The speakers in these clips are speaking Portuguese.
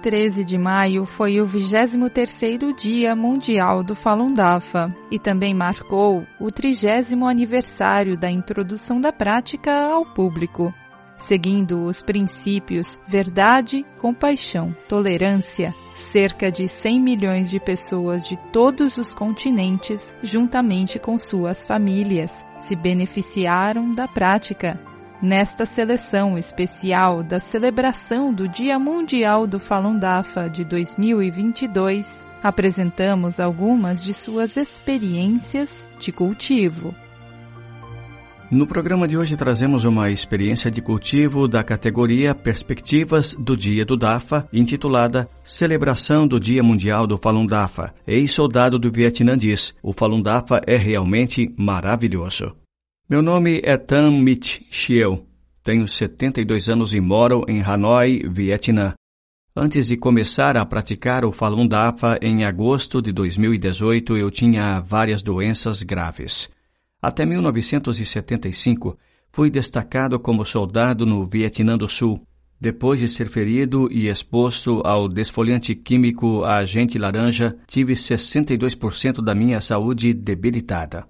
13 de maio foi o 23º Dia Mundial do Falun Dafa e também marcou o 30 aniversário da introdução da prática ao público. Seguindo os princípios verdade, compaixão, tolerância, cerca de 100 milhões de pessoas de todos os continentes, juntamente com suas famílias, se beneficiaram da prática Nesta seleção especial da celebração do Dia Mundial do Falun Dafa de 2022, apresentamos algumas de suas experiências de cultivo. No programa de hoje trazemos uma experiência de cultivo da categoria Perspectivas do Dia do Dafa, intitulada Celebração do Dia Mundial do Falun Dafa. Ex-soldado do Vietnã diz: O Falun Dafa é realmente maravilhoso. Meu nome é Tan Mit Chieu. Tenho 72 anos e moro em Hanoi, Vietnã. Antes de começar a praticar o Falun Dafa em agosto de 2018, eu tinha várias doenças graves. Até 1975, fui destacado como soldado no Vietnã do Sul. Depois de ser ferido e exposto ao desfoliante químico agente laranja, tive 62% da minha saúde debilitada.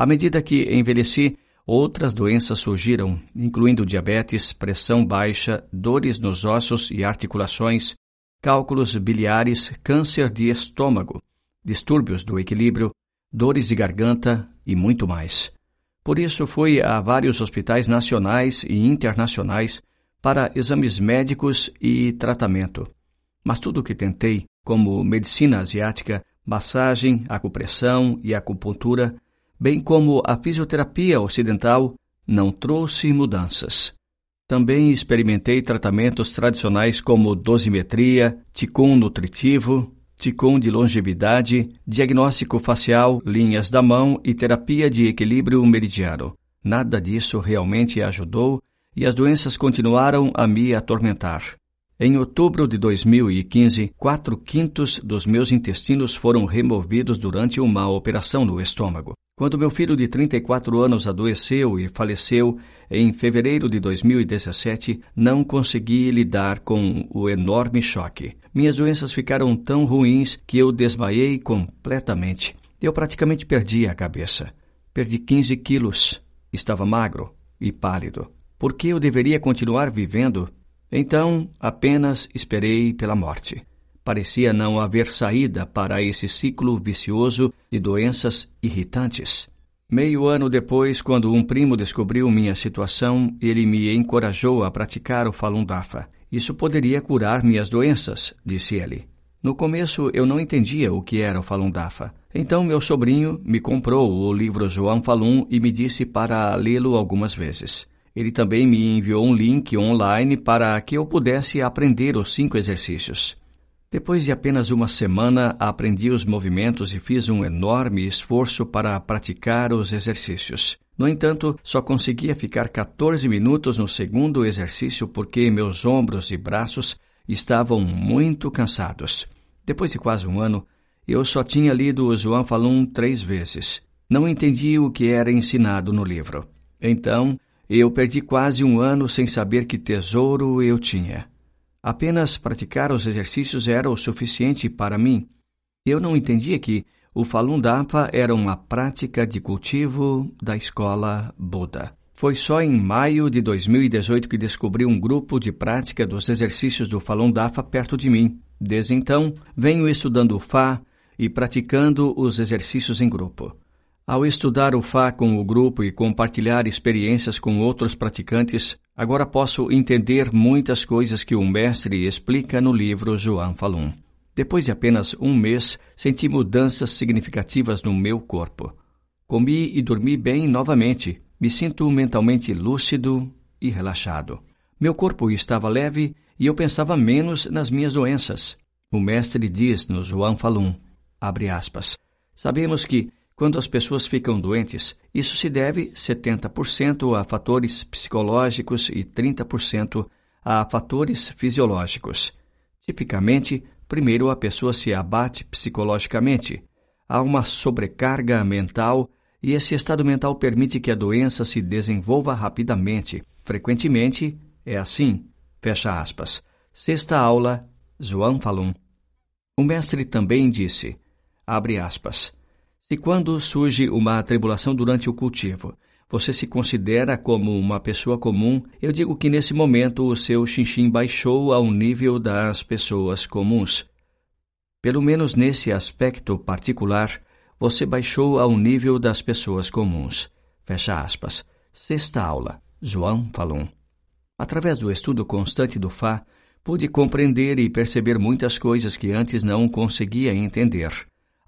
À medida que envelheci, outras doenças surgiram, incluindo diabetes, pressão baixa, dores nos ossos e articulações, cálculos biliares, câncer de estômago, distúrbios do equilíbrio, dores de garganta e muito mais. Por isso, fui a vários hospitais nacionais e internacionais para exames médicos e tratamento. Mas tudo o que tentei, como medicina asiática, massagem, acupressão e acupuntura, bem como a fisioterapia ocidental, não trouxe mudanças. Também experimentei tratamentos tradicionais como dosimetria, ticum nutritivo, ticum de longevidade, diagnóstico facial, linhas da mão e terapia de equilíbrio meridiano. Nada disso realmente ajudou e as doenças continuaram a me atormentar. Em outubro de 2015, quatro quintos dos meus intestinos foram removidos durante uma operação no estômago. Quando meu filho de 34 anos adoeceu e faleceu em fevereiro de 2017, não consegui lidar com o enorme choque. Minhas doenças ficaram tão ruins que eu desmaiei completamente. Eu praticamente perdi a cabeça. Perdi 15 quilos. Estava magro e pálido. Por que eu deveria continuar vivendo então apenas esperei pela morte. Parecia não haver saída para esse ciclo vicioso de doenças irritantes. Meio ano depois, quando um primo descobriu minha situação, ele me encorajou a praticar o Falun Dafa. Isso poderia curar minhas doenças, disse ele. No começo eu não entendia o que era o Falun Dafa. Então meu sobrinho me comprou o livro João Falun e me disse para lê-lo algumas vezes. Ele também me enviou um link online para que eu pudesse aprender os cinco exercícios. Depois de apenas uma semana, aprendi os movimentos e fiz um enorme esforço para praticar os exercícios. No entanto, só conseguia ficar 14 minutos no segundo exercício porque meus ombros e braços estavam muito cansados. Depois de quase um ano, eu só tinha lido o João Falun três vezes. Não entendi o que era ensinado no livro. Então, eu perdi quase um ano sem saber que tesouro eu tinha. Apenas praticar os exercícios era o suficiente para mim. Eu não entendia que o Falun Dafa era uma prática de cultivo da escola Buda. Foi só em maio de 2018 que descobri um grupo de prática dos exercícios do Falun Dafa perto de mim. Desde então, venho estudando o Fá e praticando os exercícios em grupo. Ao estudar o Fá com o grupo e compartilhar experiências com outros praticantes, agora posso entender muitas coisas que o mestre explica no livro João Falun. Depois de apenas um mês, senti mudanças significativas no meu corpo. Comi e dormi bem novamente. Me sinto mentalmente lúcido e relaxado. Meu corpo estava leve e eu pensava menos nas minhas doenças. O mestre diz no João Falun, abre aspas, sabemos que quando as pessoas ficam doentes, isso se deve 70% a fatores psicológicos e 30% a fatores fisiológicos. Tipicamente, primeiro a pessoa se abate psicologicamente. Há uma sobrecarga mental e esse estado mental permite que a doença se desenvolva rapidamente. Frequentemente é assim. Fecha aspas. Sexta aula João Falun. O mestre também disse, abre aspas, se quando surge uma tribulação durante o cultivo, você se considera como uma pessoa comum, eu digo que nesse momento o seu xinxim baixou ao nível das pessoas comuns. Pelo menos nesse aspecto particular, você baixou ao nível das pessoas comuns. Fecha aspas. Sexta aula. João Falun. Através do estudo constante do Fá, pude compreender e perceber muitas coisas que antes não conseguia entender.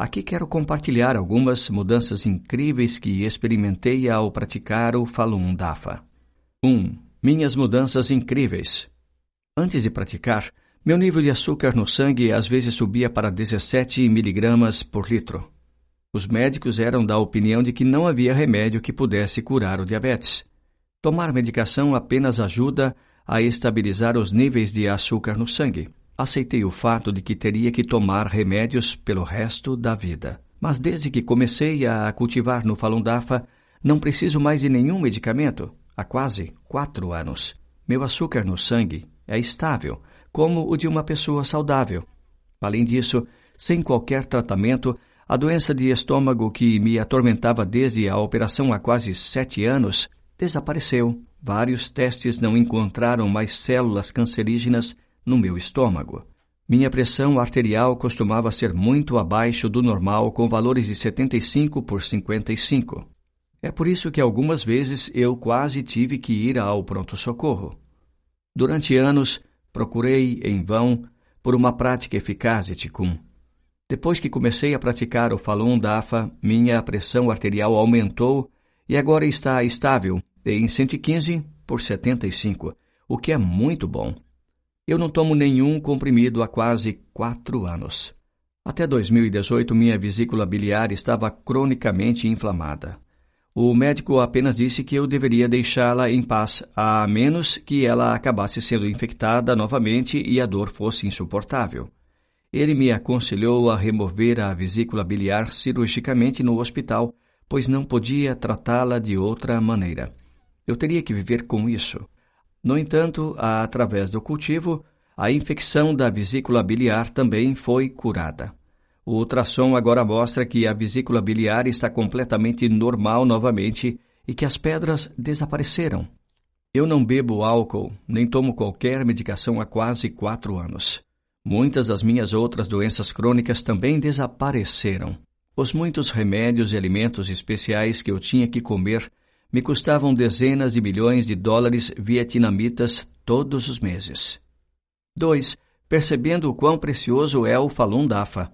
Aqui quero compartilhar algumas mudanças incríveis que experimentei ao praticar o Falun Dafa. 1. Um, minhas mudanças incríveis. Antes de praticar, meu nível de açúcar no sangue às vezes subia para 17 miligramas por litro. Os médicos eram da opinião de que não havia remédio que pudesse curar o diabetes. Tomar medicação apenas ajuda a estabilizar os níveis de açúcar no sangue aceitei o fato de que teria que tomar remédios pelo resto da vida. Mas desde que comecei a cultivar no Falun Dafa, não preciso mais de nenhum medicamento há quase quatro anos. Meu açúcar no sangue é estável, como o de uma pessoa saudável. Além disso, sem qualquer tratamento, a doença de estômago que me atormentava desde a operação há quase sete anos desapareceu. Vários testes não encontraram mais células cancerígenas no meu estômago. Minha pressão arterial costumava ser muito abaixo do normal, com valores de 75 por 55. É por isso que algumas vezes eu quase tive que ir ao pronto-socorro. Durante anos, procurei, em vão, por uma prática eficaz de Ticum. Depois que comecei a praticar o Falun Dafa, minha pressão arterial aumentou e agora está estável em 115 por 75, o que é muito bom. Eu não tomo nenhum comprimido há quase quatro anos. Até 2018, minha vesícula biliar estava cronicamente inflamada. O médico apenas disse que eu deveria deixá-la em paz, a menos que ela acabasse sendo infectada novamente e a dor fosse insuportável. Ele me aconselhou a remover a vesícula biliar cirurgicamente no hospital, pois não podia tratá-la de outra maneira. Eu teria que viver com isso. No entanto, através do cultivo, a infecção da vesícula biliar também foi curada. O ultrassom agora mostra que a vesícula biliar está completamente normal novamente e que as pedras desapareceram. Eu não bebo álcool, nem tomo qualquer medicação há quase quatro anos. Muitas das minhas outras doenças crônicas também desapareceram. Os muitos remédios e alimentos especiais que eu tinha que comer me custavam dezenas de milhões de dólares vietnamitas todos os meses. 2. Percebendo o quão precioso é o Falun Dafa.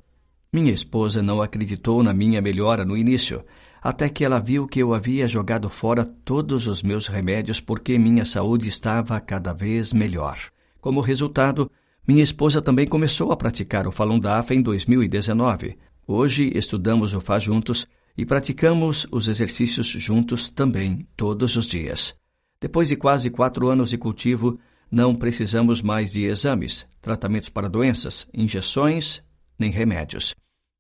Minha esposa não acreditou na minha melhora no início, até que ela viu que eu havia jogado fora todos os meus remédios porque minha saúde estava cada vez melhor. Como resultado, minha esposa também começou a praticar o Falun Dafa em 2019. Hoje estudamos o Fá juntos e praticamos os exercícios juntos também, todos os dias. Depois de quase quatro anos de cultivo, não precisamos mais de exames, tratamentos para doenças, injeções, nem remédios.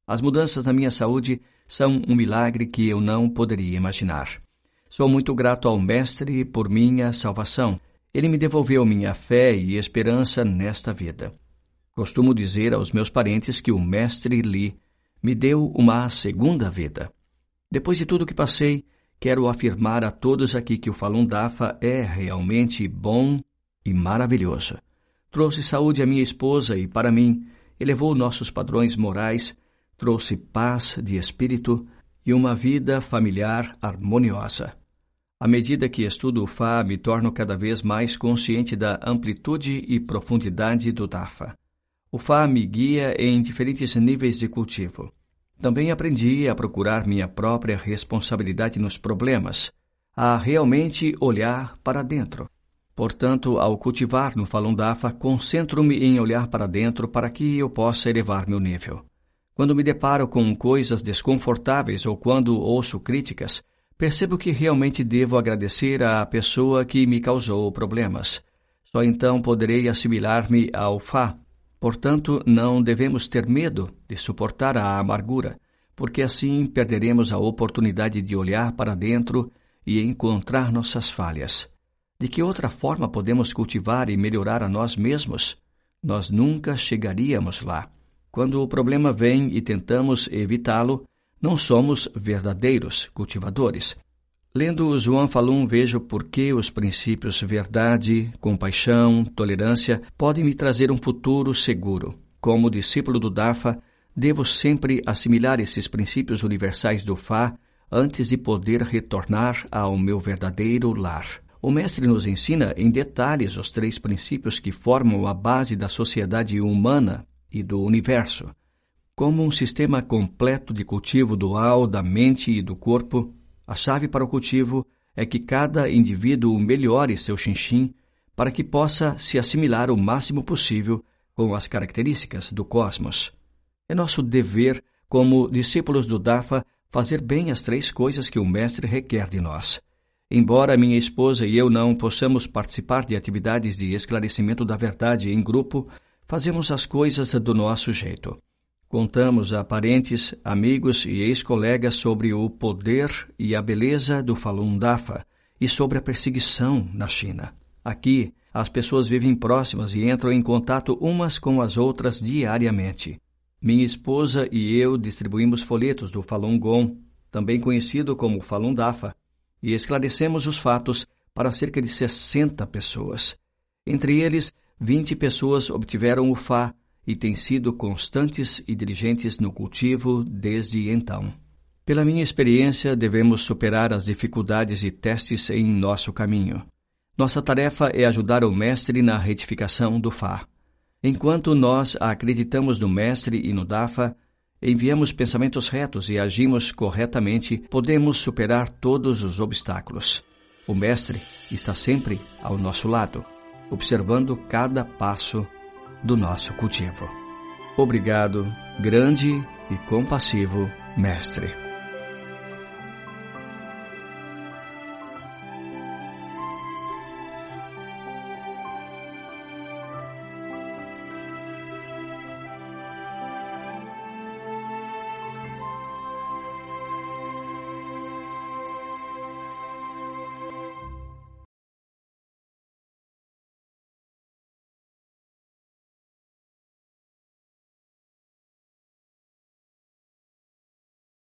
As mudanças na minha saúde são um milagre que eu não poderia imaginar. Sou muito grato ao Mestre por minha salvação. Ele me devolveu minha fé e esperança nesta vida. Costumo dizer aos meus parentes que o Mestre Li me deu uma segunda vida. Depois de tudo que passei, quero afirmar a todos aqui que o Falun Dafa é realmente bom e maravilhoso. Trouxe saúde à minha esposa e, para mim, elevou nossos padrões morais, trouxe paz de espírito e uma vida familiar harmoniosa. À medida que estudo o Fá, me torno cada vez mais consciente da amplitude e profundidade do Dafa. O Fá me guia em diferentes níveis de cultivo. Também aprendi a procurar minha própria responsabilidade nos problemas, a realmente olhar para dentro. Portanto, ao cultivar no Falun Dafa, concentro-me em olhar para dentro para que eu possa elevar meu nível. Quando me deparo com coisas desconfortáveis ou quando ouço críticas, percebo que realmente devo agradecer à pessoa que me causou problemas. Só então poderei assimilar-me ao Fá, Portanto, não devemos ter medo de suportar a amargura, porque assim perderemos a oportunidade de olhar para dentro e encontrar nossas falhas. De que outra forma podemos cultivar e melhorar a nós mesmos? nós nunca chegaríamos lá. Quando o problema vem e tentamos evitá-lo, não somos verdadeiros cultivadores. Lendo João Falun, vejo por que os princípios verdade, compaixão, tolerância podem me trazer um futuro seguro. Como discípulo do Dafa, devo sempre assimilar esses princípios universais do Fá antes de poder retornar ao meu verdadeiro lar. O Mestre nos ensina em detalhes os três princípios que formam a base da sociedade humana e do universo. Como um sistema completo de cultivo dual da mente e do corpo, a chave para o cultivo é que cada indivíduo melhore seu xinxim para que possa se assimilar o máximo possível com as características do cosmos. É nosso dever, como discípulos do Dafa, fazer bem as três coisas que o Mestre requer de nós. Embora minha esposa e eu não possamos participar de atividades de esclarecimento da verdade em grupo, fazemos as coisas do nosso jeito. Contamos a parentes, amigos e ex-colegas sobre o poder e a beleza do Falun Dafa e sobre a perseguição na China. Aqui, as pessoas vivem próximas e entram em contato umas com as outras diariamente. Minha esposa e eu distribuímos folhetos do Falun Gong, também conhecido como Falun Dafa, e esclarecemos os fatos para cerca de 60 pessoas. Entre eles, 20 pessoas obtiveram o Fá e têm sido constantes e diligentes no cultivo desde então. Pela minha experiência, devemos superar as dificuldades e testes em nosso caminho. Nossa tarefa é ajudar o Mestre na retificação do Fá. Enquanto nós acreditamos no Mestre e no Dafa, enviamos pensamentos retos e agimos corretamente, podemos superar todos os obstáculos. O Mestre está sempre ao nosso lado, observando cada passo do nosso cultivo. Obrigado, grande e compassivo Mestre.